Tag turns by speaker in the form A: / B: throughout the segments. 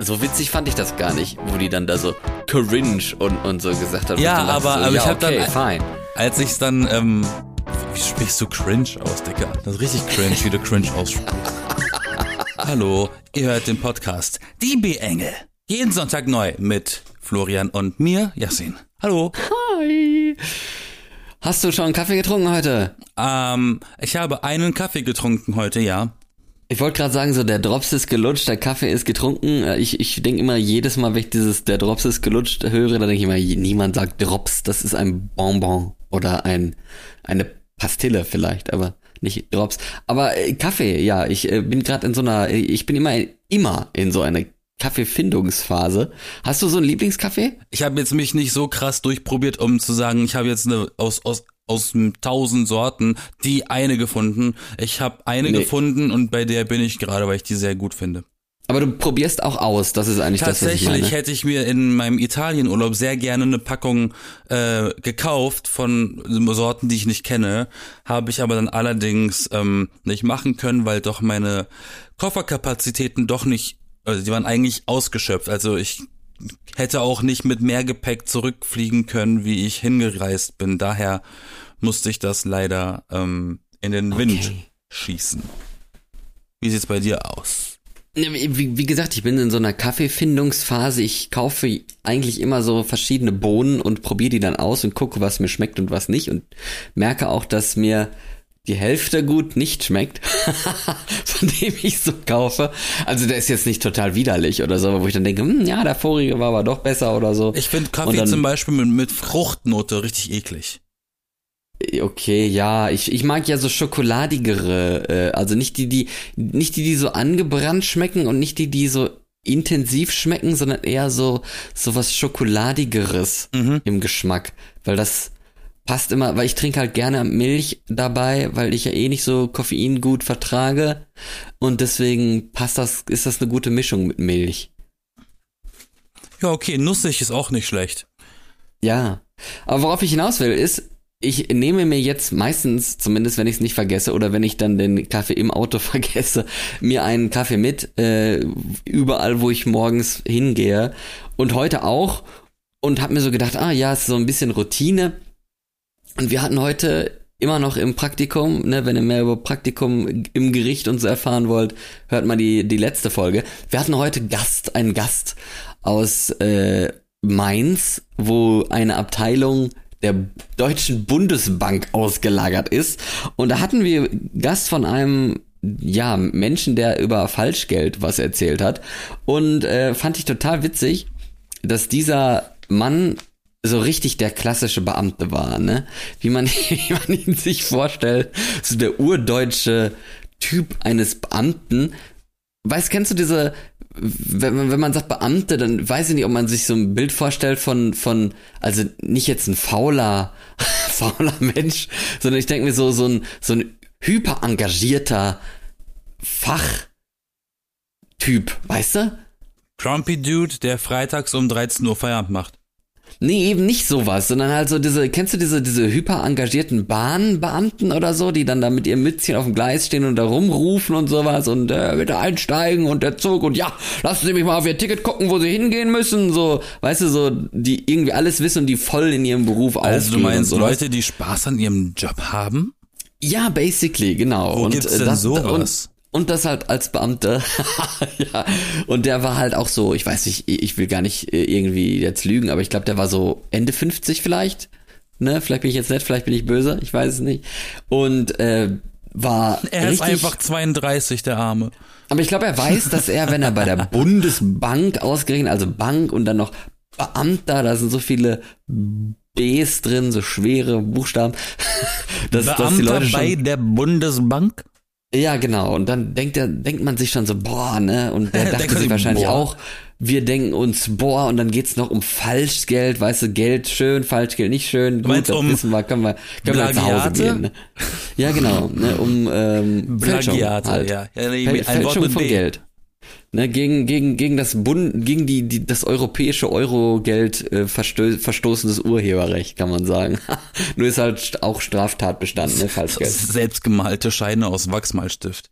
A: so witzig fand ich das gar nicht, wo die dann da so cringe und, und so gesagt haben.
B: Ja,
A: dann
B: aber-
A: so,
B: aber
A: ja,
B: ich hab dann-
A: okay, fine.
B: Als ich's dann, ähm, wie sprichst du cringe aus, Digga? Das ist richtig cringe, wie du cringe aussprichst. Hallo, ihr hört den Podcast Die B-Engel. Jeden Sonntag neu mit Florian und mir, Yassin. Hallo.
A: Hi. Hast du schon Kaffee getrunken heute?
B: Ähm, ich habe einen Kaffee getrunken heute, ja.
A: Ich wollte gerade sagen, so der Drops ist gelutscht, der Kaffee ist getrunken. Äh, Ich, ich denke immer jedes Mal, wenn ich dieses der Drops ist gelutscht höre, da denke ich immer, niemand sagt Drops, das ist ein Bonbon oder ein eine Pastille vielleicht, aber nicht Drops. Aber äh, Kaffee, ja, ich äh, bin gerade in so einer, ich bin immer immer in so einer Kaffeefindungsphase. Hast du so einen Lieblingskaffee?
B: Ich habe jetzt mich nicht so krass durchprobiert, um zu sagen, ich habe jetzt eine aus aus aus tausend Sorten die eine gefunden. Ich habe eine
A: Nee.
B: gefunden und bei der bin ich gerade, weil ich die sehr gut finde.
A: Aber du probierst auch aus, das ist eigentlich das, was ich
B: Tatsächlich hätte ich mir in meinem Italienurlaub sehr gerne eine Packung äh, gekauft von Sorten, die ich nicht kenne, habe ich aber dann allerdings ähm, nicht machen können, weil doch meine Kofferkapazitäten doch nicht, also die waren eigentlich ausgeschöpft. Also ich hätte auch nicht mit mehr Gepäck zurückfliegen können, wie ich hingereist bin. Daher musste ich das leider ähm, in den Wind
A: Okay.
B: schießen. Wie sieht's bei dir aus?
A: Ja, Wie, wie gesagt, ich bin in so einer Kaffeefindungsphase. Ich kaufe eigentlich immer so verschiedene Bohnen und probiere die dann aus und gucke, was mir schmeckt und was nicht. Und merke auch, dass mir die Hälfte gut nicht schmeckt, von dem ich so kaufe. Also der ist jetzt nicht total widerlich oder so, wo ich dann denke, hm, ja, der vorige war aber doch besser oder so.
B: Ich finde Kaffee
A: dann-
B: zum Beispiel mit, mit Fruchtnote richtig eklig.
A: Okay, ja, ich, ich mag ja so schokoladigere, äh, also nicht die, die, nicht die, die so angebrannt schmecken und nicht die, die so intensiv schmecken, sondern eher so, so was Schokoladigeres
B: Mhm.
A: im Geschmack, weil das passt immer, weil ich trinke halt gerne Milch dabei, weil ich ja eh nicht so Koffein gut vertrage und deswegen passt das, ist das eine gute Mischung mit Milch.
B: Ja, okay, nussig ist auch nicht schlecht.
A: Ja, aber worauf ich hinaus will, ist, ich nehme mir jetzt meistens, zumindest wenn ich es nicht vergesse oder wenn ich dann den Kaffee im Auto vergesse, mir einen Kaffee mit, äh, überall, wo ich morgens hingehe. Und heute auch. Und hab mir so gedacht, ah ja, ist so ein bisschen Routine. Und wir hatten heute immer noch im Praktikum, ne, wenn ihr mehr über Praktikum im Gericht und so erfahren wollt, hört mal die, die letzte Folge. Wir hatten heute Gast, einen Gast aus äh, Mainz, wo eine Abteilung der Deutschen Bundesbank ausgelagert ist. Und da hatten wir Gast von einem ja, Menschen, der über Falschgeld was erzählt hat. Und äh, fand ich total witzig, dass dieser Mann so richtig der klassische Beamte war, ne? Wie man, wie man ihn sich vorstellt, so der urdeutsche Typ eines Beamten. Weißt, kennst du diese, wenn man, wenn man sagt Beamte, dann weiß ich nicht, ob man sich so ein Bild vorstellt von, von, also nicht jetzt ein fauler, fauler Mensch, sondern ich denke mir so, so ein, so ein hyper engagierter Fachtyp, weißt du?
B: Grumpy Dude, der freitags um 13 Uhr Feierabend macht.
A: Nee, eben nicht sowas, sondern halt so diese, kennst du diese, diese hyper engagierten Bahnbeamten oder so, die dann da mit ihrem Mützchen auf dem Gleis stehen und da rumrufen und sowas und äh, bitte einsteigen und der Zug und ja, lassen Sie mich mal auf Ihr Ticket gucken, wo Sie hingehen müssen, so, weißt du, so, die irgendwie alles wissen und die voll in ihrem Beruf
B: Also du meinst. Leute, die Spaß an ihrem Job haben?
A: Ja, basically, genau.
B: Wo
A: und
B: gibt's
A: äh,
B: denn
A: das,
B: sowas?
A: Und, und das halt als Beamter. ja. Und der war halt auch so, ich weiß nicht, ich will gar nicht äh, irgendwie jetzt lügen, aber ich glaube, der war so Ende 50 vielleicht. Ne, vielleicht bin ich jetzt nett, vielleicht bin ich böse, ich weiß es nicht. Und äh, war
B: Er ist einfach 32, der Arme.
A: aber ich glaube, er weiß, dass er, wenn er bei der Bundesbank ausgerechnet, also Bank und dann noch Beamter, da sind so viele Bs drin, so schwere Buchstaben, dass, dass die
B: Beamter
A: Leute schon
B: bei der Bundesbank?
A: Ja, genau. Und dann denkt er, denkt man sich schon so, boah, ne? Und der dachte sich wahrscheinlich
B: boah.
A: auch, wir denken uns, boah, und dann geht's noch um Falschgeld, weißt du, Geld schön, Falschgeld nicht schön. Gut,
B: meinst
A: das
B: um
A: wissen wir, können wir, können wir zu Hause gehen. Ne? Ja, genau, ne, um ähm, Fälschung halt.
B: ja. ja nee,
A: Fäl
B: ein Wort
A: Fälschung
B: mit
A: von
B: B.
A: Geld. Ne, gegen, gegen, gegen das Bund, gegen die, die, das europäische Eurogeld äh, verstö verstoßendes Urheberrecht, kann man sagen. Nur ist halt auch Straftatbestand, ne, Falschgeld.
B: Selbstgemalte Scheine aus Wachsmalstift.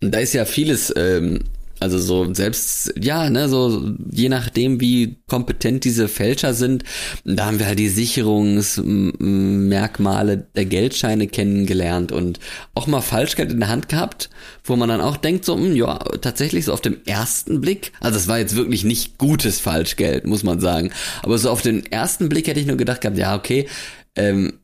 A: Und da ist ja vieles ähm, Also so selbst, ja, ne, so je nachdem, wie kompetent diese Fälscher sind, da haben wir halt die Sicherungsmerkmale der Geldscheine kennengelernt und auch mal Falschgeld in der Hand gehabt, wo man dann auch denkt, so, mh, hm, ja, tatsächlich so auf dem ersten Blick, also es war jetzt wirklich nicht gutes Falschgeld, muss man sagen, aber so auf den ersten Blick hätte ich nur gedacht gehabt, ja, okay, ähm,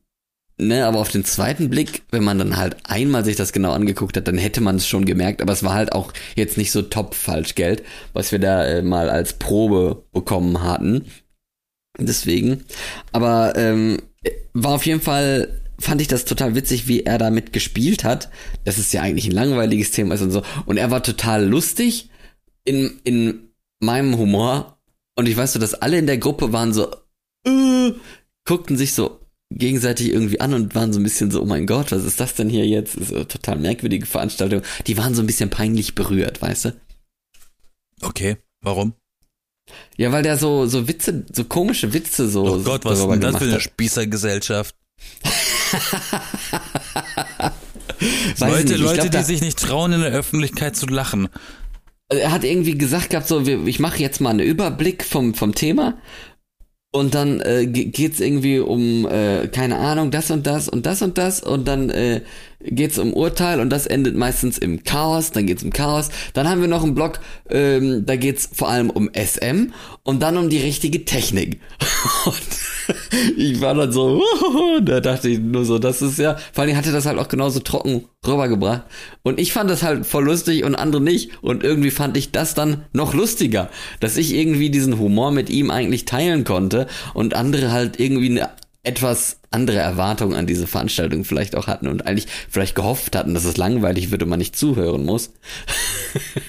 A: Ne, aber auf den zweiten Blick, wenn man dann halt einmal sich das genau angeguckt hat, dann hätte man es schon gemerkt, aber es war halt auch jetzt nicht so top Falschgeld, was wir da äh, mal als Probe bekommen hatten. Deswegen. Aber ähm, war auf jeden Fall, fand ich das total witzig, wie er damit gespielt hat. Das ist ja eigentlich ein langweiliges Thema ist und so. Und er war total lustig in, in meinem Humor. Und ich weiß so, dass alle in der Gruppe waren so, äh, guckten sich so gegenseitig irgendwie an und waren so ein bisschen so, oh mein Gott, was ist das denn hier jetzt? Ist eine total merkwürdige Veranstaltung. Die waren so ein bisschen peinlich berührt, weißt du?
B: Okay, warum?
A: Ja, weil der so, so Witze, so komische Witze so.
B: Oh Gott, was ist denn das für eine Spießergesellschaft? Leute, nicht, Leute, glaub, die sich nicht trauen, in der Öffentlichkeit zu lachen.
A: Er hat irgendwie gesagt gehabt, so, ich mache jetzt mal einen Überblick vom, vom Thema und dann äh, geht's irgendwie um, äh, keine Ahnung, das und das und das und das und dann äh, geht's um Urteil und das endet meistens im Chaos, dann geht's um Chaos. Dann haben wir noch einen Block, ähm, da geht's vor allem um SM und dann um die richtige Technik. Und ich war dann so, da dachte ich nur so, das ist ja, vor allem hatte das halt auch genauso trocken rübergebracht. Und ich fand das halt voll lustig und andere nicht. Und irgendwie fand ich das dann noch lustiger, dass ich irgendwie diesen Humor mit ihm eigentlich teilen konnte und andere halt irgendwie eine etwas andere Erwartungen an diese Veranstaltung vielleicht auch hatten und eigentlich vielleicht gehofft hatten, dass es langweilig wird und man nicht zuhören muss.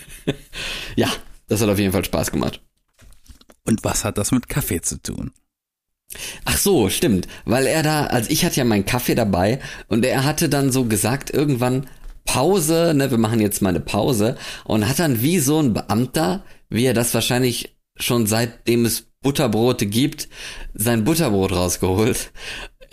A: ja, das hat auf jeden Fall Spaß gemacht.
B: Und was hat das mit Kaffee zu tun?
A: Ach so, stimmt, weil er da, also ich hatte ja meinen Kaffee dabei und er hatte dann so gesagt irgendwann Pause, ne, wir machen jetzt mal eine Pause und hat dann wie so ein Beamter, wie er das wahrscheinlich schon seitdem es Butterbrote gibt, sein Butterbrot rausgeholt.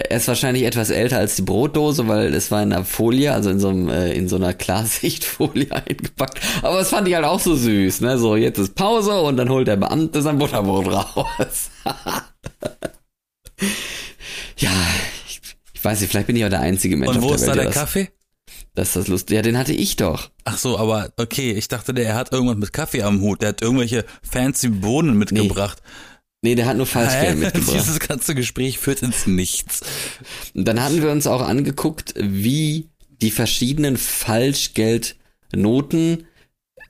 A: Er ist wahrscheinlich etwas älter als die Brotdose, weil es war in einer Folie, also in so, einem, äh, in so einer Klarsichtfolie eingepackt. Aber das fand ich halt auch so süß, ne? So, jetzt ist Pause und dann holt der Beamte sein Butterbrot raus. ja, ich, ich, weiß nicht, vielleicht bin ich auch der einzige Mensch.
B: Und wo
A: ist
B: Welt, da der Kaffee?
A: Das ist das lustig. Ja, den hatte ich doch.
B: Ach so, aber okay, ich dachte, der hat irgendwas mit Kaffee am Hut. Der hat irgendwelche fancy Bohnen mitgebracht.
A: Nee. Nee, der hat nur Falschgeld mitgebracht.
B: Dieses ganze Gespräch führt ins Nichts.
A: Dann hatten wir uns auch angeguckt, wie die verschiedenen Falschgeldnoten,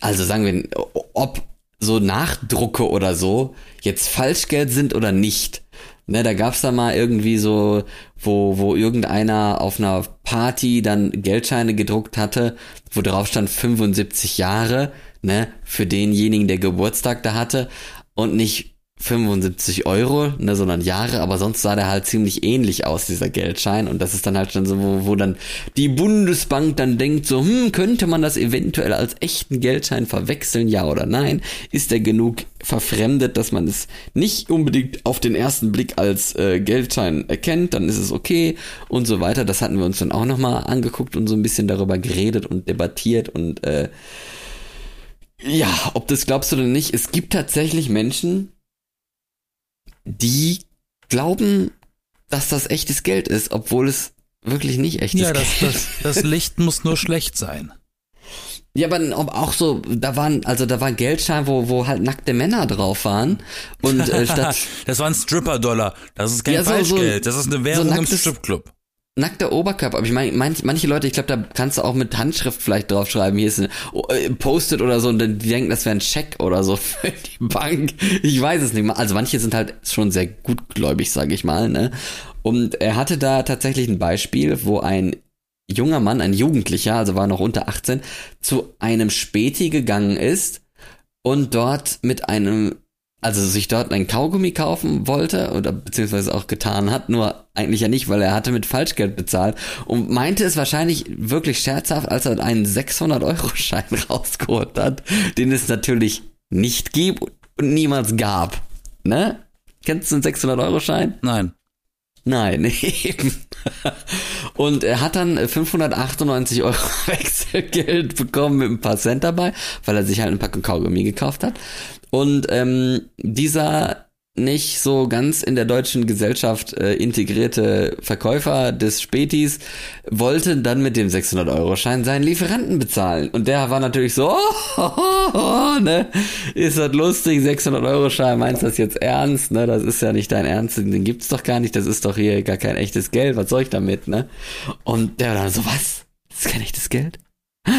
A: also sagen wir, ob so Nachdrucke oder so jetzt Falschgeld sind oder nicht. Ne, da gab's da mal irgendwie so, wo, wo irgendeiner auf einer Party dann Geldscheine gedruckt hatte, wo drauf stand 75 Jahre, ne, für denjenigen, der Geburtstag da hatte und nicht 75 Euro, ne, sondern Jahre, aber sonst sah der halt ziemlich ähnlich aus, dieser Geldschein. Und das ist dann halt schon so, wo, wo dann die Bundesbank dann denkt, so, hm, könnte man das eventuell als echten Geldschein verwechseln, ja oder nein? Ist der genug verfremdet, dass man es nicht unbedingt auf den ersten Blick als äh, Geldschein erkennt, dann ist es okay und so weiter. Das hatten wir uns dann auch nochmal angeguckt und so ein bisschen darüber geredet und debattiert und äh, ja, ob das glaubst du oder nicht, es gibt tatsächlich Menschen, die glauben, dass das echtes Geld ist, obwohl es wirklich nicht echtes
B: ja,
A: Geld
B: ist. Ja, das, das, das Licht muss nur schlecht sein.
A: Ja, aber auch so, da waren, also da war Geldschein, wo, wo halt nackte Männer drauf waren. Und äh, statt.
B: das waren Stripper-Dollar. Das ist kein ja, so, Falschgeld. das ist eine Währung so nacktes, im Stripclub
A: nackter Oberkörper. Aber ich meine, manch, manche Leute, ich glaube, da kannst du auch mit Handschrift vielleicht draufschreiben, hier ist ein äh, Post-it oder so und dann die denken, das wäre ein Scheck oder so für die Bank. Ich weiß es nicht mal. Also manche sind halt schon sehr gutgläubig, sage ich mal. Ne? Und er hatte da tatsächlich ein Beispiel, wo ein junger Mann, ein Jugendlicher, also war noch unter 18, zu einem Späti gegangen ist und dort mit einem also sich dort ein Kaugummi kaufen wollte oder beziehungsweise auch getan hat, nur eigentlich ja nicht, weil er hatte mit Falschgeld bezahlt und meinte es wahrscheinlich wirklich scherzhaft, als er einen 600-Euro-Schein rausgeholt hat, den es natürlich nicht gibt und niemals gab. Ne? Kennst du einen 600-Euro-Schein?
B: Nein.
A: Nein, eben. Und er hat dann 598 Euro Wechselgeld bekommen mit ein paar Cent dabei, weil er sich halt ein Packung Kaugummi gekauft hat. Und ähm, dieser nicht so ganz in der deutschen Gesellschaft äh, integrierte Verkäufer des Spätis wollte dann mit dem 600-Euro-Schein seinen Lieferanten bezahlen. Und der war natürlich so, oh, oh, oh, ne, ist das lustig, 600-Euro-Schein, meinst du das jetzt ernst? Ne, das ist ja nicht dein Ernst, den gibt's doch gar nicht, das ist doch hier gar kein echtes Geld, was soll ich damit, ne? Und der war dann so, was? Das ist kein echtes Geld?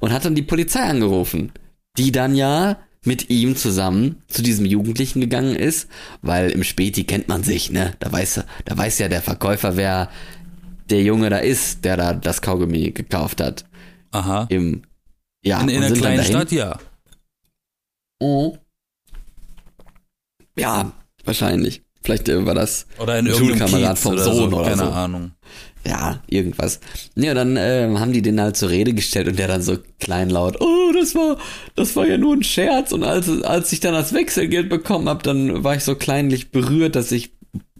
A: Und hat dann die Polizei angerufen, die dann ja mit ihm zusammen zu diesem Jugendlichen gegangen ist, weil im Späti kennt man sich, ne? Da weiß, da weiß ja der Verkäufer, wer der Junge da ist, der da das Kaugummi gekauft hat.
B: Aha.
A: Im, ja,
B: In, in einer kleinen. Stadt, ja.
A: Oh. Ja, wahrscheinlich. Vielleicht äh, war das
B: Oder in
A: ein Schulkamerad vom
B: oder
A: Sohn
B: so,
A: oder
B: keine
A: so.
B: Ahnung.
A: Ja, irgendwas. Ja, dann äh, haben die den halt zur Rede gestellt und der dann so kleinlaut, oh, das war, das war ja nur ein Scherz. Und als, als ich dann das Wechselgeld bekommen hab, dann war ich so kleinlich berührt, dass ich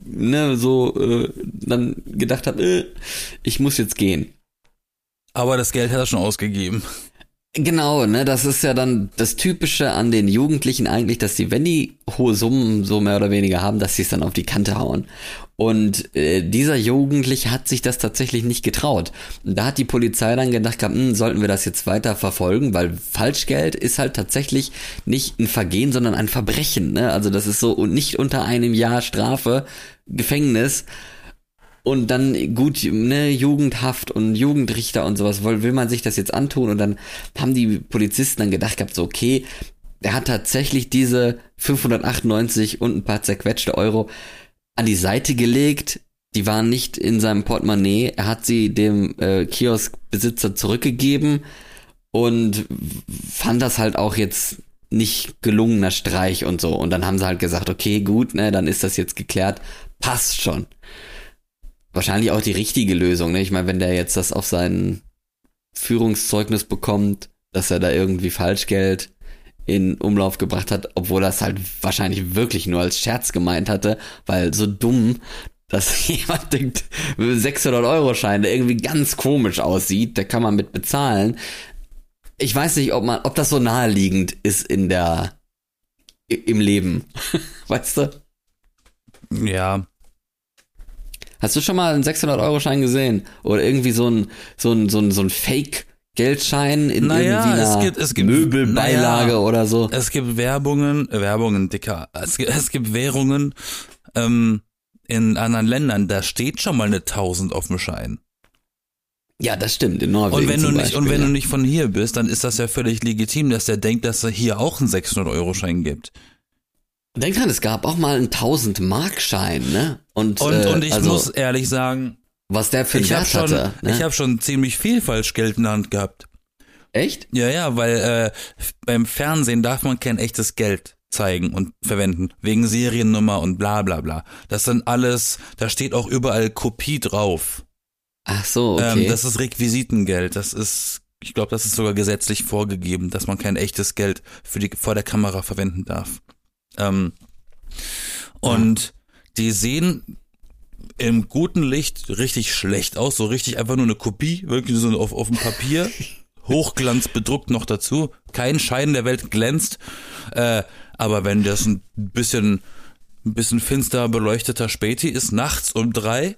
A: ne, so äh, dann gedacht habe, äh, ich muss jetzt gehen.
B: Aber das Geld hat er schon ausgegeben.
A: Genau, ne, das ist ja dann das Typische an den Jugendlichen eigentlich, dass sie, wenn die hohe Summen so mehr oder weniger haben, dass sie es dann auf die Kante hauen. Und äh, dieser Jugendliche hat sich das tatsächlich nicht getraut. Da hat die Polizei dann gedacht, hm, sollten wir das jetzt weiter verfolgen, weil Falschgeld ist halt tatsächlich nicht ein Vergehen, sondern ein Verbrechen. Ne? Also das ist so und nicht unter einem Jahr Strafe, Gefängnis und dann gut, ne, Jugendhaft und Jugendrichter und sowas, will, will man sich das jetzt antun? Und dann haben die Polizisten dann gedacht gehabt, so okay, er hat tatsächlich diese 598 und ein paar zerquetschte Euro an die Seite gelegt, die waren nicht in seinem Portemonnaie, er hat sie dem äh, Kioskbesitzer zurückgegeben und fand das halt auch jetzt nicht gelungener Streich und so. Und dann haben sie halt gesagt, okay, gut, ne, dann ist das jetzt geklärt, passt schon wahrscheinlich auch die richtige Lösung. Ne? Ich meine, wenn der jetzt das auf sein Führungszeugnis bekommt, dass er da irgendwie Falschgeld in Umlauf gebracht hat, obwohl er es halt wahrscheinlich wirklich nur als Scherz gemeint hatte, weil so dumm, dass jemand denkt, 600 Euro Schein, der irgendwie ganz komisch aussieht, da kann man mit bezahlen. Ich weiß nicht, ob man, ob das so naheliegend ist in der, im Leben. weißt du?
B: Ja.
A: Hast du schon mal einen 600-Euro-Schein gesehen? Oder irgendwie so ein, so ein, so ein, so ein Fake-Geldschein in
B: Naja,
A: irgendwie einer
B: es gibt- es gibt-
A: Möbelbeilage
B: naja.
A: oder so?
B: Es gibt Werbungen, Werbungen, Dicker. Es gibt, es gibt Währungen ähm, in anderen Ländern, da steht schon mal eine 1000 auf dem Schein.
A: Ja, das stimmt, in Norwegen
B: Und wenn du nicht, und
A: Beispiel,
B: wenn
A: ja.
B: du nicht von hier bist, dann ist das ja völlig legitim, dass der denkt, dass er hier auch einen 600-Euro-Schein gibt.
A: Denk dran, es gab auch mal einen 1000-Mark-Schein, ne? Und,
B: Und,
A: äh,
B: und ich
A: also,
B: muss ehrlich sagen,
A: was der für einen
B: ich
A: Wert
B: schon,
A: hatte. Ne?
B: ich habe schon ziemlich viel Falschgeld in der Hand gehabt.
A: Echt?
B: Ja, ja, weil äh, beim Fernsehen darf man kein echtes Geld zeigen und verwenden, wegen Seriennummer und bla bla bla. Das sind alles, da steht auch überall Kopie drauf.
A: Ach so, okay.
B: Ähm, das ist Requisitengeld, das ist, ich glaube, das ist sogar gesetzlich vorgegeben, dass man kein echtes Geld für die, vor der Kamera verwenden darf. Ähm, und die sehen im guten Licht richtig schlecht aus, so richtig einfach nur eine Kopie, wirklich so auf, auf dem Papier. Hochglanz bedruckt noch dazu. Kein Schein der Welt glänzt. Äh, aber wenn das ein bisschen, ein bisschen finster beleuchteter Späti ist, nachts um drei,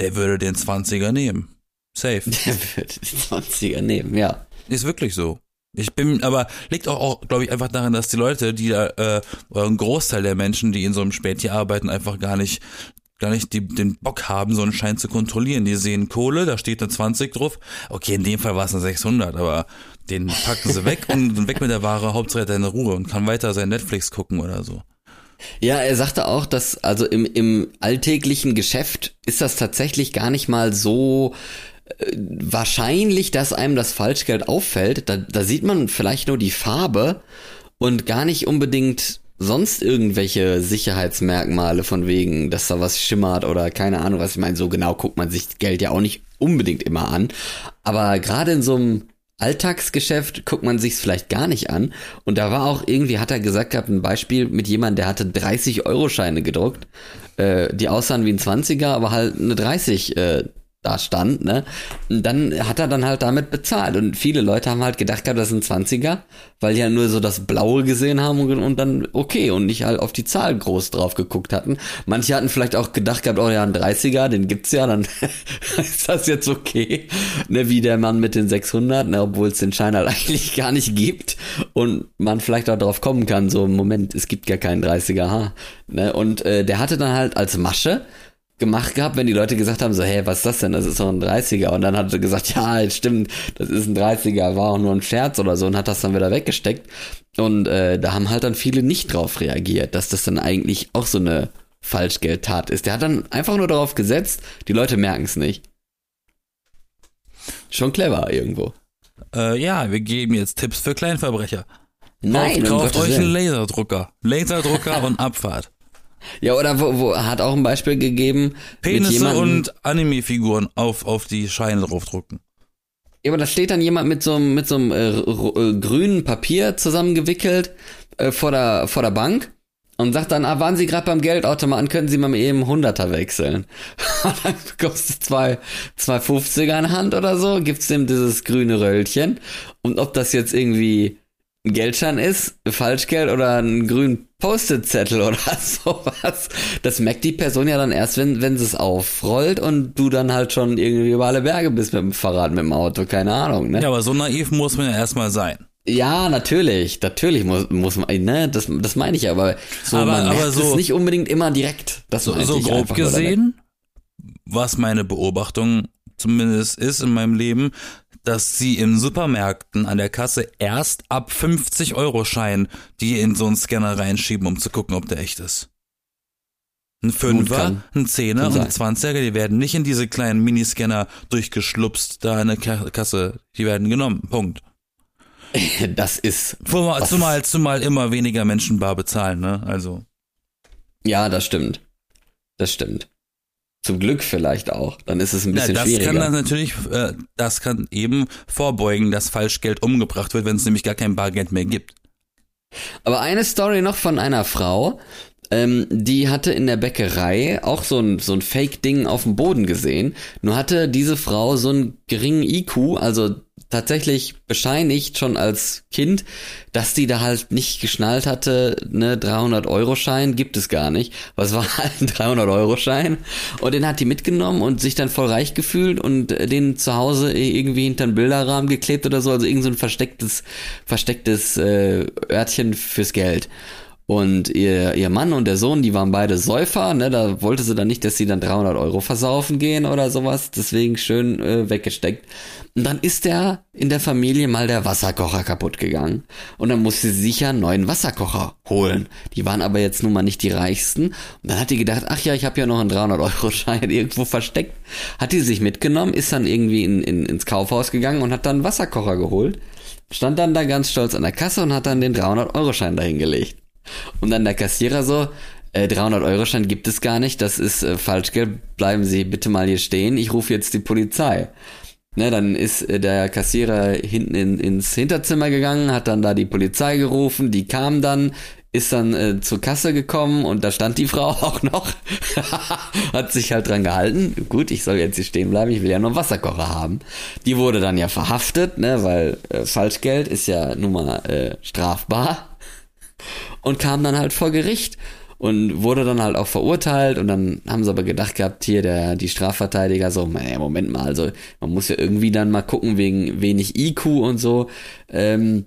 B: der würde den 20er nehmen. Safe.
A: der würde die 20er nehmen, ja.
B: Ist wirklich so. Ich bin, aber liegt auch, auch glaube ich, einfach daran, dass die Leute, die da, äh, oder ein Großteil der Menschen, die in so einem Späti arbeiten, einfach gar nicht, gar nicht die, den Bock haben, so einen Schein zu kontrollieren. Die sehen Kohle, da steht eine 20 drauf. Okay, in dem Fall war es eine 600, aber den packen sie weg und weg mit der Ware. Hauptsache er hat eine Ruhe und kann weiter sein Netflix gucken oder so.
A: Ja, er sagte auch, dass also im, im alltäglichen Geschäft ist das tatsächlich gar nicht mal so wahrscheinlich, dass einem das Falschgeld auffällt. Da, da sieht man vielleicht nur die Farbe und gar nicht unbedingt sonst irgendwelche Sicherheitsmerkmale von wegen, dass da was schimmert oder keine Ahnung was. Ich meine, so genau guckt man sich Geld ja auch nicht unbedingt immer an. Aber gerade in so einem Alltagsgeschäft guckt man sich's vielleicht gar nicht an. Und da war auch irgendwie, hat er gesagt gehabt, ein Beispiel mit jemandem, der hatte 30 Euro Scheine gedruckt, äh, die aussahen wie ein 20er, aber halt eine 30 äh, da stand, ne? Und dann hat er dann halt damit bezahlt. Und viele Leute haben halt gedacht gehabt, das ein 20er, weil die ja nur so das Blaue gesehen haben und, und, dann okay und nicht halt auf die Zahl groß drauf geguckt hatten. Manche hatten vielleicht auch gedacht gehabt, oh ja, ein 30er, den gibt's ja, dann ist das jetzt okay. Ne, wie der Mann mit den 600, ne, obwohl es den Schein halt eigentlich gar nicht gibt und man vielleicht auch drauf kommen kann, so, Moment, es gibt gar keinen 30er, ha. Ne, und äh, der hatte dann halt als Masche gemacht gehabt, wenn die Leute gesagt haben, so, hey, was ist das denn? Das ist doch ein 30er. Und dann hat er gesagt, ja, stimmt, das ist ein 30er, war auch nur ein Scherz oder so und hat das dann wieder weggesteckt. Und äh, da haben halt dann viele nicht drauf reagiert, dass das dann eigentlich auch so eine Falschgeldtat ist. Der hat dann einfach nur darauf gesetzt, die Leute merken es nicht. Schon clever irgendwo.
B: Äh, ja, wir geben jetzt Tipps für Kleinverbrecher.
A: Nein,
B: kauft, kauft euch einen. Laserdrucker. Laserdrucker und Abfahrt.
A: Ja, oder wo, wo hat auch ein Beispiel gegeben
B: Penisse und Anime-Figuren auf, auf die Scheine draufdrucken.
A: Ja, aber da steht dann jemand mit so einem mit so einem äh, äh, grünen Papier zusammengewickelt äh, vor der vor der Bank und sagt dann, ah, waren Sie gerade beim Geldautomaten, können Sie mal eben Hunderter wechseln. Und dann bekommst du zwei, zwei 50er in Hand oder so, gibt's dem dieses grüne Röllchen. Und ob das jetzt irgendwie Geldschein ist, Falschgeld oder ein grünen Post-it-Zettel oder sowas, das merkt die Person ja dann erst, wenn, wenn sie es aufrollt und du dann halt schon irgendwie über alle Berge bist mit dem Fahrrad, mit dem Auto, keine Ahnung, ne?
B: Ja, aber so naiv muss man ja erstmal sein.
A: Ja, natürlich, natürlich muss, muss man, ne, das, das meine ich aber. So,
B: Aber-
A: man
B: aber so-
A: es nicht unbedingt immer direkt. Das
B: So, so grob gesehen, was meine Beobachtung zumindest ist in meinem Leben, dass sie in Supermärkten an der Kasse erst ab 50 Euro Schein die in so einen Scanner reinschieben, um zu gucken, ob der echt ist. Ein Fünfer, ein Zehner und ein. Zwanziger, die werden nicht in diese kleinen Miniscanner durchgeschlupst da in der Ka- Kasse. Die werden genommen. Punkt.
A: Das ist,
B: Zumal, zumal, zumal immer weniger Menschen bar bezahlen, ne? Also.
A: ja, das stimmt. Das stimmt. Zum Glück vielleicht auch. Dann ist es ein bisschen
B: ja, das
A: schwieriger.
B: kann dann natürlich, äh, das kann eben vorbeugen, dass Falschgeld umgebracht wird, wenn es nämlich gar kein Bargeld mehr gibt.
A: Aber eine Story noch von einer Frau, ähm, die hatte in der Bäckerei auch so ein, so ein Fake-Ding auf dem Boden gesehen. Nur hatte diese Frau so einen geringen IQ, also tatsächlich bescheinigt schon als Kind, dass die da halt nicht geschnallt hatte, ne, 300-Euro-Schein gibt es gar nicht. Was war halt ein 300-Euro-Schein? Und den hat die mitgenommen und sich dann voll reich gefühlt und äh, den zu Hause irgendwie hinter den Bilderrahmen geklebt oder so, also irgend so ein verstecktes, verstecktes äh, Örtchen fürs Geld. Und ihr, ihr Mann und der Sohn, die waren beide Säufer, ne, da wollte sie dann nicht, dass sie dann 300 Euro versaufen gehen oder sowas, deswegen schön äh, weggesteckt. Und dann ist der in der Familie mal der Wasserkocher kaputt gegangen. Und dann musste sie sich ja einen neuen Wasserkocher holen. Die waren aber jetzt nun mal nicht die reichsten. Und dann hat die gedacht, ach ja, ich habe ja noch einen 300-Euro-Schein irgendwo versteckt. Hat die sich mitgenommen, ist dann irgendwie in, in, ins Kaufhaus gegangen und hat dann einen Wasserkocher geholt. Stand dann da ganz stolz an der Kasse und hat dann den 300-Euro-Schein dahingelegt. Und dann der Kassierer so, äh, 300-Euro-Schein gibt es gar nicht, das ist äh, Falschgeld, bleiben Sie bitte mal hier stehen, ich rufe jetzt die Polizei. Ne, dann ist äh, der Kassierer hinten in, ins Hinterzimmer gegangen, hat dann da die Polizei gerufen, die kam dann, ist dann äh, zur Kasse gekommen und da stand die Frau auch noch, hat sich halt dran gehalten. Gut, ich soll jetzt hier stehen bleiben, ich will ja nur einen Wasserkocher haben. Die wurde dann ja verhaftet, ne, weil äh, Falschgeld ist ja nun mal äh, strafbar und kam dann halt vor Gericht und wurde dann halt auch verurteilt und dann haben sie aber gedacht gehabt, hier der die Strafverteidiger so, naja, Moment mal, also man muss ja irgendwie dann mal gucken wegen wenig IQ und so, ähm,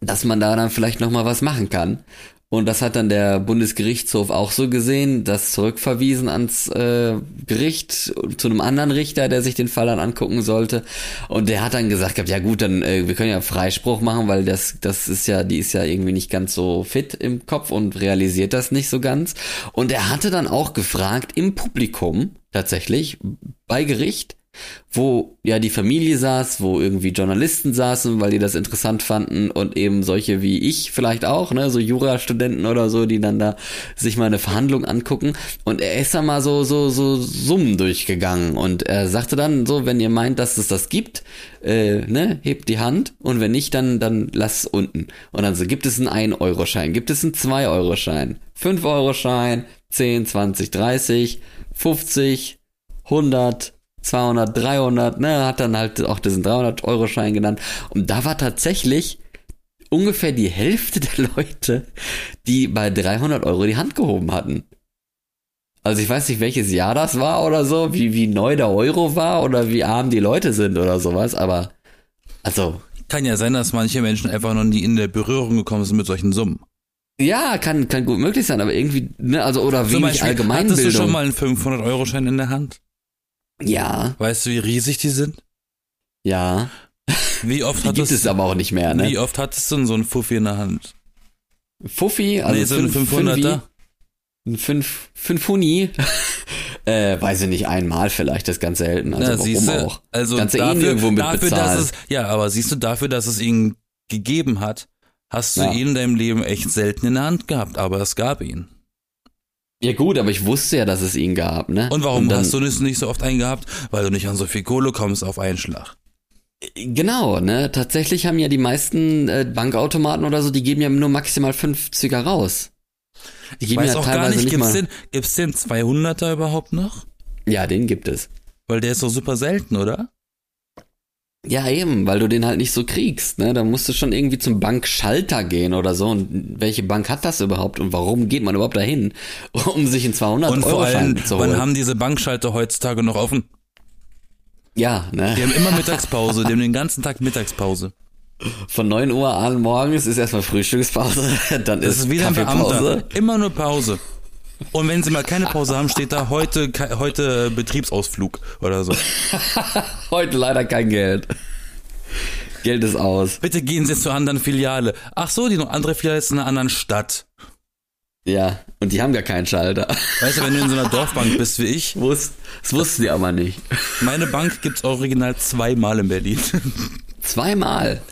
A: dass man da dann vielleicht noch mal was machen kann. Und das hat dann der Bundesgerichtshof auch so gesehen, das zurückverwiesen ans äh, Gericht zu einem anderen Richter, der sich den Fall dann angucken sollte. Und der hat dann gesagt ja gut, dann äh, wir können ja Freispruch machen, weil das das ist ja, die ist ja irgendwie nicht ganz so fit im Kopf und realisiert das nicht so ganz. Und er hatte dann auch gefragt im Publikum tatsächlich bei Gericht, wo ja die Familie saß, wo irgendwie Journalisten saßen, weil die das interessant fanden und eben solche wie ich vielleicht auch, ne, so Jurastudenten oder so, die dann da sich mal eine Verhandlung angucken. Und er ist da mal so so so Summen durchgegangen und er sagte dann so, wenn ihr meint, dass es das gibt, äh, ne, hebt die Hand und wenn nicht, dann dann lass unten. Und dann so gibt es einen 1 Euro Schein, gibt es einen 2 Euro Schein, 5 Euro Schein, 10, 20, 30, 50, 100 200, 300, ne, hat dann halt auch diesen 300-Euro-Schein genannt. Und da war tatsächlich ungefähr die Hälfte der Leute, die bei 300 Euro die Hand gehoben hatten. Also ich weiß nicht, welches Jahr das war oder so, wie, wie neu der Euro war oder wie arm die Leute sind oder sowas, aber also.
B: Kann ja sein, dass manche Menschen einfach noch nie in der Berührung gekommen sind mit solchen Summen.
A: Ja, kann, kann gut möglich sein, aber irgendwie, ne, also, oder wenig Beispiel, Allgemeinbildung.
B: Hattest du schon mal einen 500-Euro-Schein in der Hand?
A: Ja.
B: Weißt du, wie riesig die sind?
A: Ja.
B: Wie oft
A: die
B: hattest,
A: gibt es aber auch nicht mehr, ne?
B: Wie oft hattest du denn so einen Fuffi in der Hand?
A: Fuffi? Also
B: nee, so ein 500er?
A: Ein 5, 5 Huni? äh, weiß ich nicht, einmal vielleicht, das ganz selten. Also
B: ja,
A: warum
B: siehste,
A: auch?
B: Also
A: Kannst
B: dafür,
A: eh irgendwo mit
B: dafür,
A: bezahlen.
B: dass es, ja, aber siehst du, dafür, dass es ihn gegeben hat, hast du
A: Ja.
B: ihn in deinem Leben echt selten in der Hand gehabt, aber es gab ihn.
A: Ja gut, aber ich wusste ja, dass es ihn gab, ne?
B: Und warum
A: dann,
B: hast du das nicht so oft eingehabt? Weil du nicht an so viel Kohle kommst auf einen Schlag.
A: Genau, ne? Tatsächlich haben ja die meisten äh, Bankautomaten oder so, die geben ja nur maximal 50er raus. Die
B: Ich
A: geben
B: weiß
A: ja
B: auch gar nicht,
A: nicht
B: gibt's den, gibt's den 200er überhaupt noch?
A: Ja, den gibt es.
B: Weil der ist doch super selten, oder?
A: Ja, eben, weil du den halt nicht so kriegst, ne? Da musst du schon irgendwie zum Bankschalter gehen oder so. Und welche Bank hat das überhaupt und warum geht man überhaupt dahin, um sich einen 200
B: Und vor
A: Euro
B: allem,
A: zu holen?
B: wann haben diese Bankschalter heutzutage noch offen?
A: ja, ne?
B: Die haben immer Mittagspause, die haben den ganzen Tag Mittagspause.
A: Von 9 Uhr an morgens ist erstmal Frühstückspause, dann
B: Das
A: ist,
B: ist wieder
A: Kaffeepause.
B: Immer nur Pause. Und wenn sie mal keine Pause haben, steht da heute, heute Betriebsausflug oder so.
A: Heute leider kein Geld. Geld ist aus.
B: Bitte gehen Sie zur anderen Filiale. Ach so, die noch andere Filiale ist in einer anderen Stadt.
A: Ja, und die haben gar keinen Schalter.
B: Weißt du, wenn du in so einer Dorfbank bist wie ich,
A: Wusst, das wussten die aber nicht.
B: meine Bank gibt's original zweimal in Berlin.
A: Zweimal.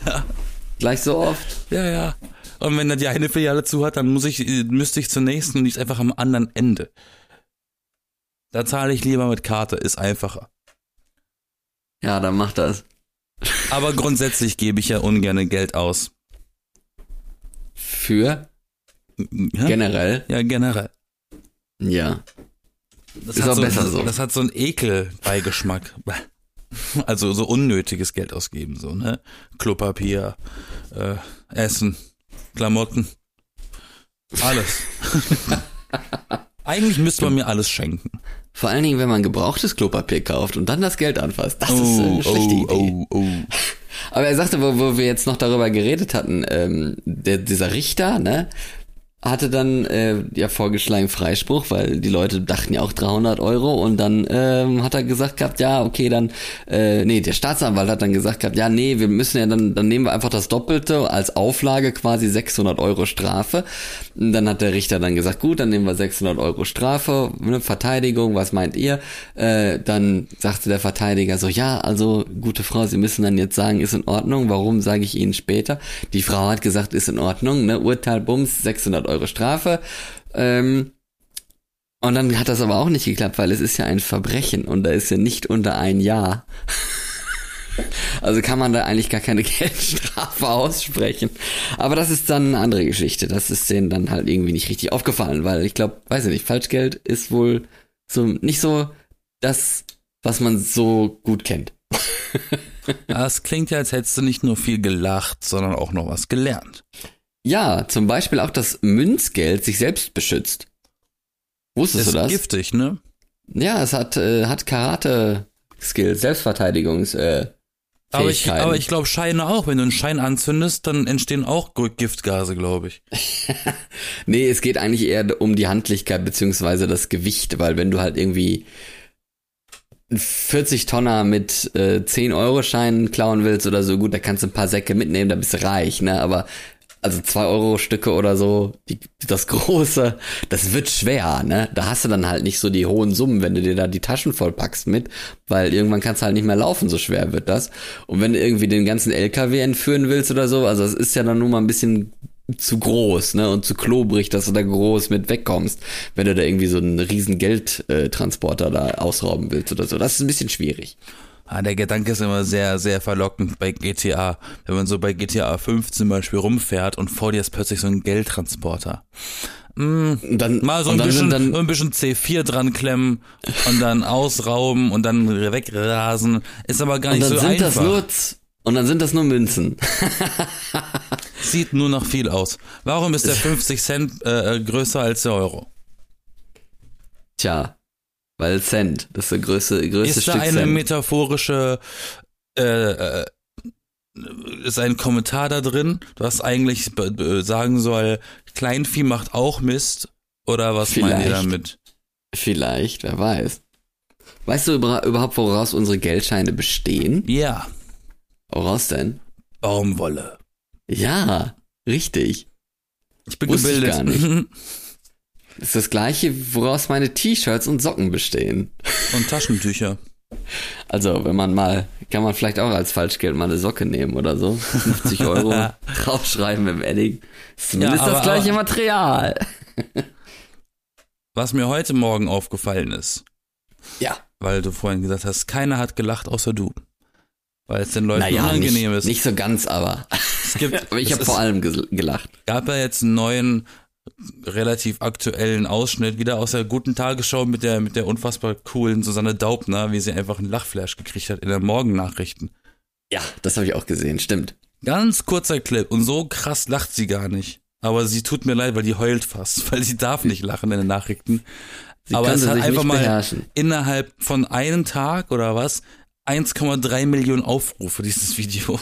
A: Gleich so oft.
B: ja, ja. Und wenn da die eine Filiale zu hat, dann muss ich, äh, müsste ich zur nächsten und die ist einfach am anderen Ende. Da zahle ich lieber mit Karte, ist einfacher.
A: Ja, dann mach das.
B: Aber grundsätzlich gebe ich ja ungerne Geld aus.
A: Für
B: Ja,
A: generell.
B: ja generell.
A: Ja.
B: Das
A: Ist auch
B: so,
A: besser so.
B: Das hat so einen Ekelbeigeschmack. Also so unnötiges Geld ausgeben, so, ne? Klopapier, äh, Essen, Klamotten, alles. Eigentlich müsste man mir alles schenken.
A: Vor allen Dingen, wenn man gebrauchtes Klopapier kauft und dann das Geld anfasst. Das ist äh, eine schlechte Idee.
B: oh, oh.
A: Aber er sagte, wo, wo wir jetzt noch darüber geredet hatten, ähm, der, dieser Richter, ne, hatte dann äh, ja vorgeschlagen Freispruch, weil die Leute dachten ja auch 300 Euro und dann ähm, hat er gesagt gehabt, ja, okay, dann, äh, nee, der Staatsanwalt hat dann gesagt gehabt, ja, nee, wir müssen ja dann, dann nehmen wir einfach das Doppelte als Auflage quasi 600 Euro Strafe. Und dann hat der Richter dann gesagt, gut, dann nehmen wir 600 Euro Strafe, ne, Verteidigung, was meint ihr? Äh, dann sagte der Verteidiger so, ja, also gute Frau, Sie müssen dann jetzt sagen, ist in Ordnung, warum sage ich Ihnen später? Die Frau hat gesagt, ist in Ordnung, ne, Urteil, Bums, 600 Euro Strafe. Ähm, und dann hat das aber auch nicht geklappt, weil es ist ja ein Verbrechen und da ist ja nicht unter ein Jahr. Also kann man da eigentlich gar keine Geldstrafe aussprechen. Aber das ist dann eine andere Geschichte. Das ist denen dann halt irgendwie nicht richtig aufgefallen, weil ich glaube, weiß ich nicht, Falschgeld ist wohl so nicht so das, was man so gut kennt.
B: Das klingt ja, als hättest du nicht nur viel gelacht, sondern auch noch was gelernt.
A: Ja, zum Beispiel auch, dass Münzgeld sich selbst beschützt. Wusstest
B: ist
A: du das?
B: giftig, ne?
A: Ja, es hat, äh, hat Karate-Skills, Selbstverteidigungs, äh,
B: Aber ich, aber ich glaube Scheine auch. Wenn du einen Schein anzündest, dann entstehen auch Giftgase, glaube ich.
A: Nee, es geht eigentlich eher um die Handlichkeit beziehungsweise das Gewicht, weil wenn du halt irgendwie 40 Tonner mit äh, 10 Euro Scheinen klauen willst oder so, gut, da kannst du ein paar Säcke mitnehmen, da bist du reich, ne? Aber also zwei Euro Stücke oder so, die, das große, das wird schwer, ne? Da hast du dann halt nicht so die hohen Summen, wenn du dir da die Taschen vollpackst mit, weil irgendwann kannst du halt nicht mehr laufen, so schwer wird das. Und wenn du irgendwie den ganzen LKW entführen willst oder so, also es ist ja dann nur mal ein bisschen zu groß, ne, und zu klobrig, dass du da groß mit wegkommst, wenn du da irgendwie so einen riesen Geldtransporter da ausrauben willst oder so. Das ist ein bisschen schwierig.
B: Ah, der Gedanke ist immer sehr, sehr verlockend bei GTA. Wenn man so bei GTA 5 zum Beispiel rumfährt und vor dir ist plötzlich so ein Geldtransporter. Mm, dann, mal so ein, bisschen, dann, ein bisschen C4 dran klemmen und dann ausrauben und dann wegrasen. Ist aber gar nicht so einfach. Das nur,
A: und dann sind das nur Münzen.
B: Sieht nur noch viel aus. Warum ist der 50 Cent äh, größer als der Euro?
A: Tja, weil Cent, das ist der größte, größte
B: ist
A: Stück
B: da eine
A: Cent.
B: metaphorische, äh, äh, ist ein Kommentar da drin, was eigentlich sagen soll, Kleinvieh macht auch Mist? Oder was Vielleicht. meint ihr damit?
A: Vielleicht, wer weiß. Weißt du überhaupt, woraus unsere Geldscheine bestehen?
B: Ja.
A: Woraus denn?
B: Baumwolle.
A: Ja, richtig.
B: Ich bin Wusste gebildet. Ich gar nicht.
A: Ist das gleiche, woraus meine T-Shirts und Socken bestehen.
B: Und Taschentücher.
A: Also, wenn man mal, kann man vielleicht auch als Falschgeld mal eine Socke nehmen oder so. 50 Euro draufschreiben im Edding. Zumindest ja, das gleiche Material.
B: was mir heute Morgen aufgefallen ist.
A: Ja.
B: Weil du vorhin gesagt hast, keiner hat gelacht außer du. Weil es den Leuten naja, unangenehm
A: nicht,
B: ist.
A: Nicht so ganz, aber. Es gibt, aber ich habe vor allem gelacht.
B: Gab ja jetzt einen neuen relativ aktuellen Ausschnitt wieder aus der guten Tagesschau mit der, mit der unfassbar coolen Susanne Daubner, wie sie einfach einen Lachflash gekriegt hat in der Morgennachrichten.
A: Ja, das habe ich auch gesehen, stimmt.
B: Ganz kurzer Clip und so krass lacht sie gar nicht. Aber sie tut mir leid, weil die heult fast, weil sie darf nicht lachen in den Nachrichten. Sie Aber es hat einfach mal innerhalb von einem Tag oder was 1,3 Millionen Aufrufe dieses Video.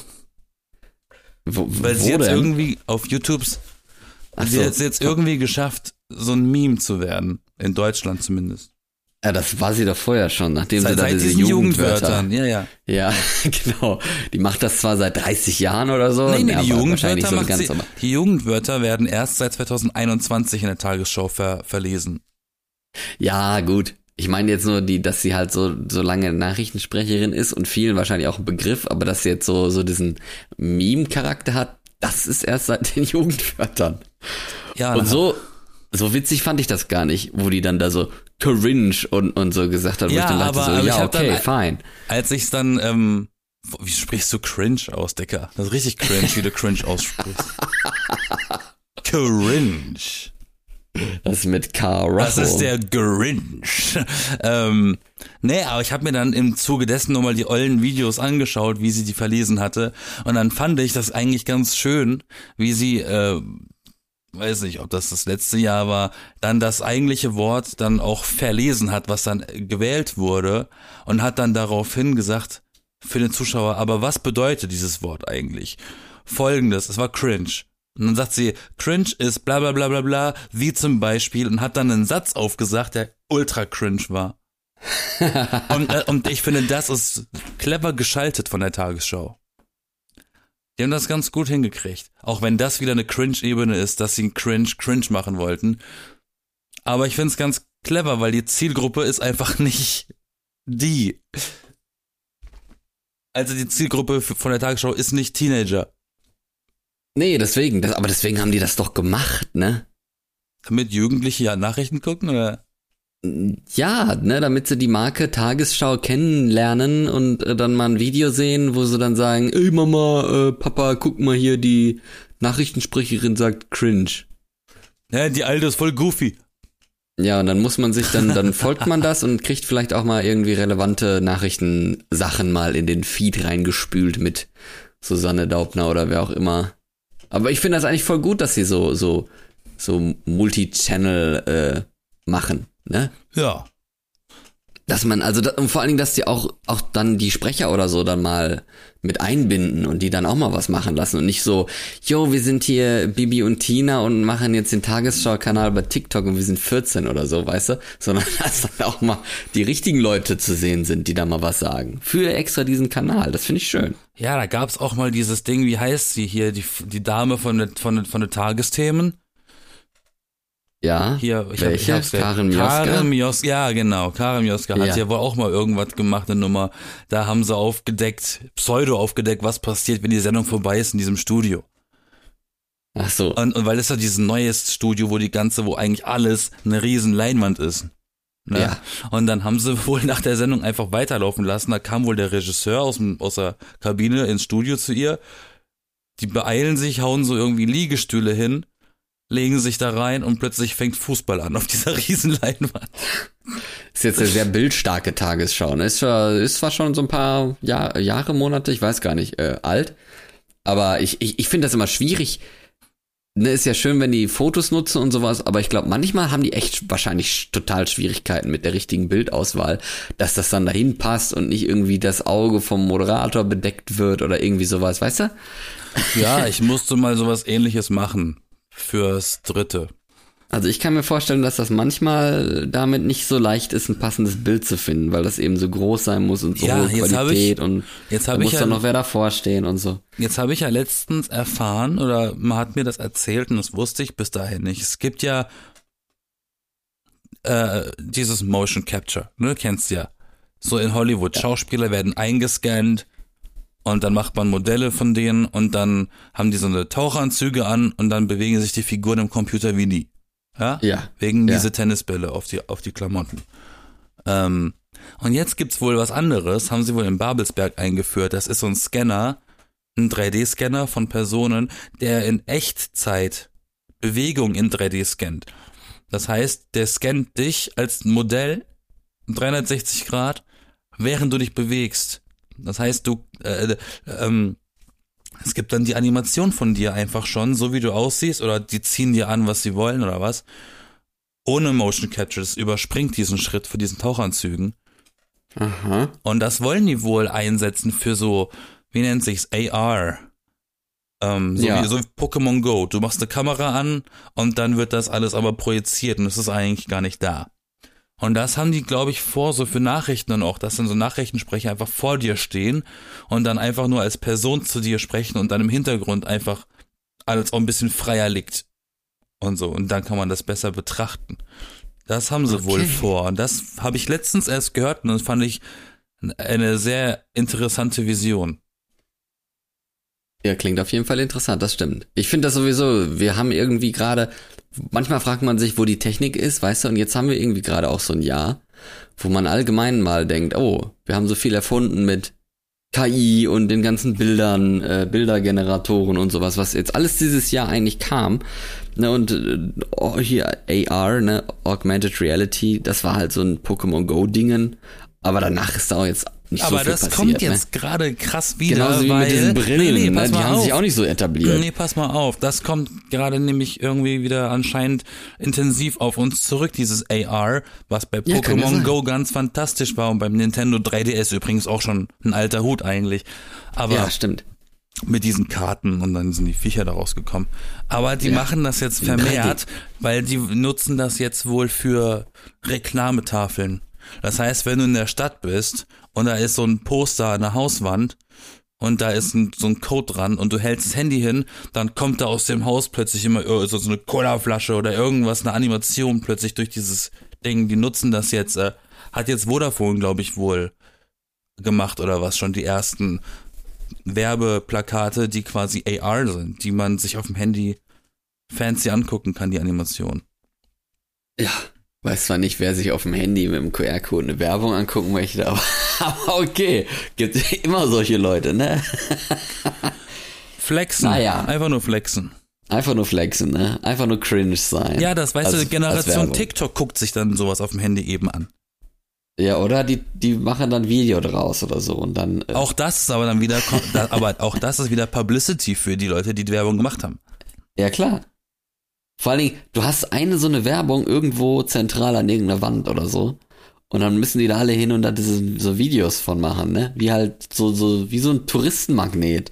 B: Wo, weil sie jetzt denn? irgendwie auf YouTubes Sie so. hat es jetzt irgendwie geschafft, so ein Meme zu werden. In Deutschland zumindest.
A: Ja, das war sie doch vorher schon, nachdem seit, sie da diese Jugendwörter.
B: Jugendwörtern, ja, ja.
A: Ja, genau. Die macht das zwar seit 30 Jahren oder so.
B: Nee, nee, die Jugendwörter so sie, Die Jugendwörter werden erst seit 2021 in der Tagesschau ver, verlesen.
A: Ja, gut. Ich meine jetzt nur die, dass sie halt so, so lange Nachrichtensprecherin ist und vielen wahrscheinlich auch ein Begriff, aber dass sie jetzt so, so diesen Meme-Charakter hat, das ist erst seit den Jugendwörtern. Ja. Und so, so witzig fand ich das gar nicht, wo die dann da so cringe und, und so gesagt hat, wo
B: ja,
A: ich dann
B: dachte aber, so, ja, okay,
A: dann, fine.
B: Als ich's dann, ähm, wie sprichst du cringe aus, Dicker? Das ist richtig cringe, wie du cringe aussprichst. cringe.
A: Das ist mit K.
B: Das ist der Grinch. ähm, nee, aber ich habe mir dann im Zuge dessen nochmal die ollen Videos angeschaut, wie sie die verlesen hatte. Und dann fand ich das eigentlich ganz schön, wie sie, äh, weiß nicht, ob das das letzte Jahr war, dann das eigentliche Wort dann auch verlesen hat, was dann gewählt wurde. Und hat dann daraufhin gesagt, für den Zuschauer, aber was bedeutet dieses Wort eigentlich? Folgendes, es war cringe. Und dann sagt sie, cringe ist bla bla bla bla bla, wie zum Beispiel, und hat dann einen Satz aufgesagt, der ultra cringe war. und, äh, und ich finde, das ist clever geschaltet von der Tagesschau. Die haben das ganz gut hingekriegt. Auch wenn das wieder eine Cringe-Ebene ist, dass sie Cringe Cringe machen wollten. Aber ich finde es ganz clever, weil die Zielgruppe ist einfach nicht die. Also die Zielgruppe von der Tagesschau ist nicht Teenager.
A: Nee, deswegen, das, aber deswegen haben die das doch gemacht, ne?
B: Damit Jugendliche ja Nachrichten gucken, oder?
A: Ja, ne, damit sie die Marke Tagesschau kennenlernen und äh, dann mal ein Video sehen, wo sie dann sagen, ey Mama, äh, Papa, guck mal hier, die Nachrichtensprecherin sagt cringe.
B: Ja, die alte ist voll goofy.
A: Ja, und dann muss man sich dann, dann folgt man das und kriegt vielleicht auch mal irgendwie relevante Nachrichtensachen mal in den Feed reingespült mit Susanne Daubner oder wer auch immer aber ich finde das eigentlich voll gut, dass sie so, so, so Multi-Channel äh, machen, ne?
B: Ja.
A: Dass man, also und vor allen Dingen, dass die auch, auch dann die Sprecher oder so dann mal mit einbinden und die dann auch mal was machen lassen und nicht so, yo, wir sind hier Bibi und Tina und machen jetzt den Tagesschau-Kanal bei TikTok und wir sind 14 oder so, weißt du? Sondern dass dann auch mal die richtigen Leute zu sehen sind, die da mal was sagen. Für extra diesen Kanal, das finde ich schön.
B: Ja, da gab's auch mal dieses Ding, wie heißt sie hier, die, die Dame von von, von den Tagesthemen?
A: Ja.
B: Hier, ich
A: Welche?
B: Hab, ich hab's
A: Karen Mioska?
B: Karen Mioska, ja genau, Karen Mioska hat
A: Ja.
B: ja wohl auch mal irgendwas gemacht, eine Nummer. Da haben sie aufgedeckt, pseudo aufgedeckt, was passiert, wenn die Sendung vorbei ist in diesem Studio.
A: Ach so.
B: Und, und weil es ja dieses neues Studio, wo die ganze, wo eigentlich alles eine riesen Leinwand ist. Ne?
A: Ja.
B: Und dann haben sie wohl nach der Sendung einfach weiterlaufen lassen. Da kam wohl der Regisseur aus, dem, aus der Kabine ins Studio zu ihr. Die beeilen sich, hauen so irgendwie Liegestühle hin, legen sich da rein und plötzlich fängt Fußball an auf dieser riesen Leinwand.
A: Ist jetzt eine sehr bildstarke Tagesschau. Ne? Ist, zwar- ist zwar schon so ein paar Jahr, Jahre, Monate, ich weiß gar nicht, äh, alt. Aber ich, ich, ich finde das immer schwierig. Ne, ist ja schön, wenn die Fotos nutzen und sowas, aber ich glaube, manchmal haben die echt wahrscheinlich total Schwierigkeiten mit der richtigen Bildauswahl, dass das dann dahin passt und nicht irgendwie das Auge vom Moderator bedeckt wird oder irgendwie sowas, weißt du?
B: Ja, ich musste mal sowas ähnliches machen fürs dritte.
A: Also ich kann mir vorstellen, dass das manchmal damit nicht so leicht ist, ein passendes Bild zu finden, weil das eben so groß sein muss und so
B: Ja,
A: hohe
B: jetzt
A: Qualität
B: ich-
A: und
B: jetzt
A: da muss
B: ja-
A: dann noch wer davor stehen und so.
B: Jetzt habe ich ja letztens erfahren, oder man hat mir das erzählt und das wusste ich bis dahin nicht. Es gibt ja äh, dieses Motion Capture, ne, kennst du ja. So in Hollywood, Schauspieler werden eingescannt und dann macht man Modelle von denen und dann haben die so eine Taucheranzüge an und dann bewegen sich die Figuren im Computer wie nie. Ja?
A: Ja.
B: Wegen
A: Ja.
B: diese Tennisbälle auf die, auf die Klamotten. Ähm, und jetzt gibt's wohl was anderes, haben sie wohl in Babelsberg eingeführt. Das ist so ein Scanner, ein 3D-Scanner von Personen, der in Echtzeit Bewegung in 3D scannt. Das heißt, der scannt dich als Modell 360 Grad, während du dich bewegst. Das heißt, du, äh, ähm, es gibt dann die Animation von dir einfach schon, so wie du aussiehst, oder die ziehen dir an, was sie wollen oder was. Ohne Motion Capture, das überspringt diesen Schritt für diesen Tauchanzügen.
A: Aha.
B: Und das wollen die wohl einsetzen für so, wie nennt sich's, AR. Ähm, so,
A: Ja.
B: wie, so wie Pokémon Go. Du machst eine Kamera an und dann wird das alles aber projiziert und es ist eigentlich gar nicht da. Und das haben die, glaube ich, vor, so für Nachrichten dann auch, dass dann so Nachrichtensprecher einfach vor dir stehen und dann einfach nur als Person zu dir sprechen und dann im Hintergrund einfach alles auch ein bisschen freier liegt. Und so. Und dann kann man das besser betrachten. Das haben sie wohl
A: Okay.
B: vor. Und das habe ich letztens erst gehört und das fand ich eine sehr interessante Vision.
A: Ja, klingt auf jeden Fall interessant, das stimmt. Ich finde das sowieso, wir haben irgendwie gerade, manchmal fragt man sich, wo die Technik ist, weißt du, und jetzt haben wir irgendwie gerade auch so ein Jahr, wo man allgemein mal denkt, oh, wir haben so viel erfunden mit KI und den ganzen Bildern, äh, Bildergeneratoren und sowas, was jetzt alles dieses Jahr eigentlich kam. Ne, und äh, hier AR, ne, Augmented Reality, das war halt so ein Pokémon Go-Dingen, aber danach ist da auch jetzt nicht
B: Aber
A: so viel
B: das
A: passiert.
B: kommt
A: ne?
B: jetzt gerade krass wieder,
A: Genauso wie
B: weil
A: mit diesen Brillen,
B: nee, nee,
A: ne? die haben
B: auf.
A: sich auch nicht so etabliert.
B: Nee, pass mal auf. Das kommt gerade nämlich irgendwie wieder anscheinend intensiv auf uns zurück, dieses AR, was bei
A: Ja,
B: Pokémon. Go ganz fantastisch war und beim Nintendo 3DS übrigens auch schon ein alter Hut eigentlich. Aber
A: Ja, stimmt.
B: mit diesen Karten und dann sind die Viecher daraus gekommen. Aber die
A: Ja.
B: machen das jetzt vermehrt, weil die nutzen das jetzt wohl für Reklametafeln. Das heißt, wenn du in der Stadt bist und da ist so ein Poster an der Hauswand und da ist ein, so ein Code dran und du hältst das Handy hin, dann kommt da aus dem Haus plötzlich immer so so eine Colaflasche oder irgendwas, eine Animation plötzlich durch dieses Ding. Die nutzen das jetzt, äh, hat jetzt Vodafone, glaube ich, wohl gemacht oder was, schon die ersten Werbeplakate, die quasi AR sind, die man sich auf dem Handy fancy angucken kann, die Animation.
A: Ja. Weiß zwar nicht, wer sich auf dem Handy mit dem QR-Code eine Werbung angucken möchte, aber, aber okay. Gibt immer solche Leute, ne?
B: Flexen.
A: Naja.
B: Einfach nur flexen.
A: Einfach nur flexen, ne? Einfach nur cringe sein.
B: Ja, das weißt
A: Als-
B: du, Generation. TikTok guckt sich dann sowas auf dem Handy eben an.
A: Ja, oder? Die, die machen dann Video draus oder so und dann. Äh,
B: Auch das ist aber dann wieder, aber auch das ist wieder Publicity für die Leute, die die Werbung gemacht haben.
A: Ja, klar. Vor allen Dingen, du hast eine so eine Werbung irgendwo zentral an irgendeiner Wand oder so. Und dann müssen die da alle hin und da diese, so Videos von machen, ne? Wie halt so, so, wie so ein Touristenmagnet.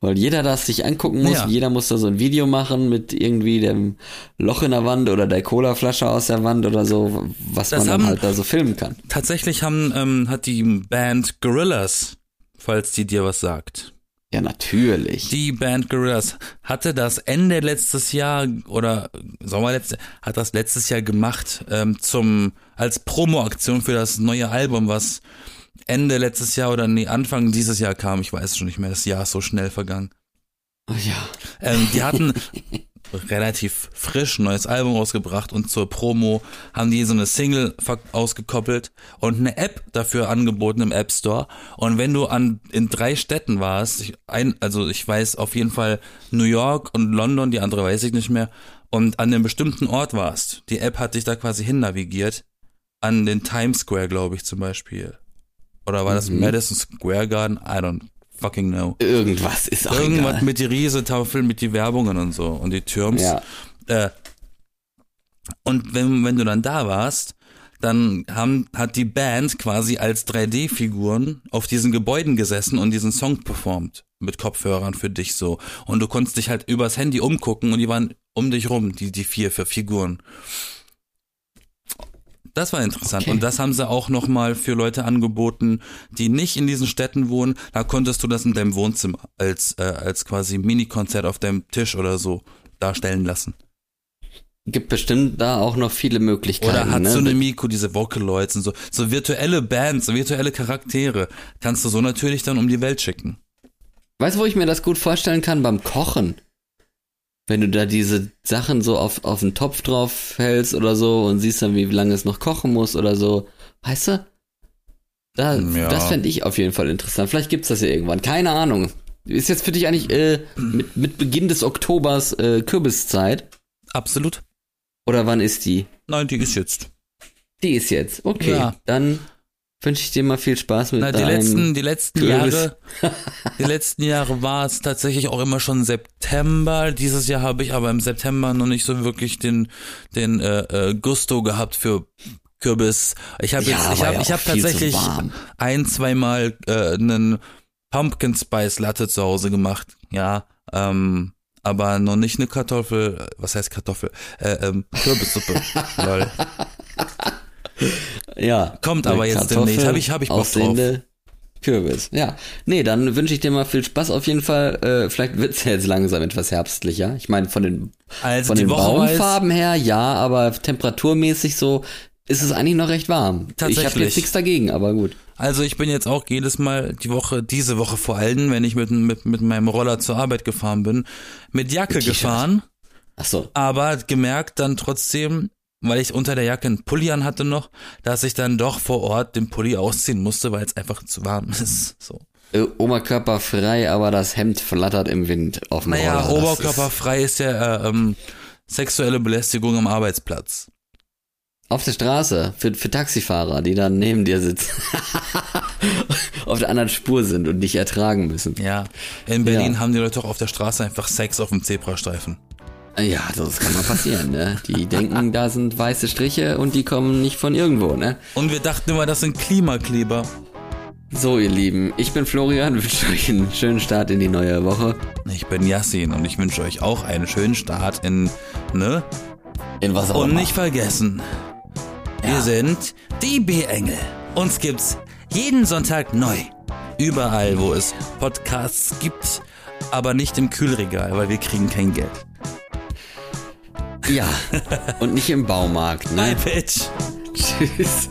A: Weil jeder das sich angucken muss,
B: Ja.
A: jeder muss da so ein Video machen mit irgendwie dem Loch in der Wand oder der Colaflasche aus der Wand oder so, was
B: Das
A: man dann
B: haben-
A: halt da so filmen kann.
B: Tatsächlich haben, ähm, hat die Band Gorillas, falls die dir was sagt.
A: Ja, natürlich.
B: Die Band Gorillas hatte das Ende letztes Jahr oder Sommer letztes hat das letztes Jahr gemacht ähm, zum als Promoaktion für das neue Album, was Ende letztes Jahr oder nee Anfang dieses Jahr kam. Ich weiß schon nicht mehr. Das Jahr ist so schnell vergangen.
A: Oh, ja.
B: Ähm, die hatten relativ frisch ein neues Album rausgebracht und zur Promo haben die so eine Single ausgekoppelt und eine App dafür angeboten im App Store. Und wenn du an in drei Städten warst, ich, ein, also ich weiß auf jeden Fall New York und London, die andere weiß ich nicht mehr, und an einem bestimmten Ort warst, die App hat dich da quasi hin navigiert, an den Times Square, glaube ich zum Beispiel. Oder war das
A: Mhm.
B: Madison Square Garden? I don't fucking know.
A: Irgendwas ist auch
B: Irgendwas
A: egal.
B: mit die Riesentafel, mit die Werbungen und so und die Türms.
A: Ja.
B: Äh, und wenn, wenn du dann da warst, dann haben, hat die Band quasi als 3D-Figuren auf diesen Gebäuden gesessen und diesen Song performt. Mit Kopfhörern für dich so. Und du konntest dich halt übers Handy umgucken und die waren um dich rum, die, die vier, vier Figuren. Das war interessant.
A: Okay.
B: Und das haben sie auch nochmal für Leute angeboten, die nicht in diesen Städten wohnen. Da konntest du das in deinem Wohnzimmer als, äh, als quasi Mini-Konzert auf deinem Tisch oder so darstellen lassen.
A: Gibt bestimmt da auch noch viele Möglichkeiten.
B: Oder
A: ne?
B: Hatsune Miku, diese Vocaloids und so. So virtuelle Bands, so virtuelle Charaktere. Kannst du so natürlich dann um die Welt schicken.
A: Weißt du, wo ich mir das gut vorstellen kann? Beim Kochen. Wenn du da diese Sachen so auf, auf den Topf drauf hältst oder so und siehst dann, wie lange es noch kochen muss oder so. Weißt du? Da,
B: Ja.
A: Das fände ich auf jeden Fall interessant. Vielleicht gibt's das ja irgendwann. Keine Ahnung. Ist jetzt für dich eigentlich äh, mit, mit Beginn des Oktobers äh, Kürbiszeit?
B: Absolut.
A: Oder wann ist die?
B: Nein, die ist jetzt.
A: Die ist jetzt. Okay.
B: Ja.
A: Dann wünsche ich dir mal viel Spaß mit
B: Na, die letzten, die letzten
A: Kürbis.
B: Jahre, die letzten Jahre war es tatsächlich auch immer schon September. Dieses Jahr habe ich aber im September noch nicht so wirklich den, den äh, äh, Gusto gehabt für Kürbis. Ich habe
A: Ja,
B: jetzt, ich habe,
A: ja
B: ich habe tatsächlich ein, zweimal äh, einen Pumpkin Spice Latte zu Hause gemacht. Ja, ähm, aber noch nicht eine Kartoffel. äh, Was heißt Kartoffel? Äh, ähm, Kürbissuppe. Lol.
A: Ja.
B: Kommt aber jetzt
A: Kartoffel
B: demnächst. Hab ich- hab ich Bock
A: aussehende Kürbis. Ja. Nee, dann wünsche ich dir mal viel Spaß auf jeden Fall. Äh, vielleicht wird's ja jetzt langsam etwas herbstlicher. Ich meine, von den,
B: Also
A: von den
B: Woche
A: Baumfarben her, ja, aber temperaturmäßig so ist es eigentlich noch recht warm. Ich habe
B: Tatsächlich.
A: jetzt nichts dagegen, aber gut.
B: Also ich bin jetzt auch jedes Mal die Woche, diese Woche vor allem, wenn ich mit, mit, mit meinem Roller zur Arbeit gefahren bin, mit Jacke
A: Mit
B: gefahren,
A: Ach so.
B: aber gemerkt dann trotzdem, weil ich unter der Jacke einen Pulli an hatte noch, dass ich dann doch vor Ort den Pulli ausziehen musste, weil es einfach zu warm ist. So.
A: Äh, Oberkörper frei, aber das Hemd flattert im Wind auf dem
B: Naja,
A: Roller. Das
B: oberkörperfrei ist ja äh, ähm, sexuelle Belästigung am Arbeitsplatz.
A: Ist auf der Straße für, für Taxifahrer, die dann neben dir sitzen. auf der anderen Spur sind und dich ertragen müssen.
B: Ja, in Berlin
A: Ja.
B: haben die Leute auch auf der Straße einfach Sex auf dem Zebrastreifen.
A: Ja, das kann mal passieren, ne? Die denken, da sind weiße Striche und die kommen nicht von irgendwo, ne?
B: Und wir dachten immer, das sind Klimakleber.
A: So, ihr Lieben, ich bin Florian, wünsche euch einen schönen Start in die neue Woche.
B: Ich bin Yassin und ich wünsche euch auch einen schönen Start in, ne?
A: In was auch
B: Und
A: immer.
B: nicht vergessen, wir sind die B-Engel. Uns gibt's jeden Sonntag neu. Überall, wo es Podcasts gibt, aber nicht im Kühlregal, weil wir kriegen kein Geld.
A: Ja, und nicht im Baumarkt, ne?
B: Bitch.
A: Tschüss.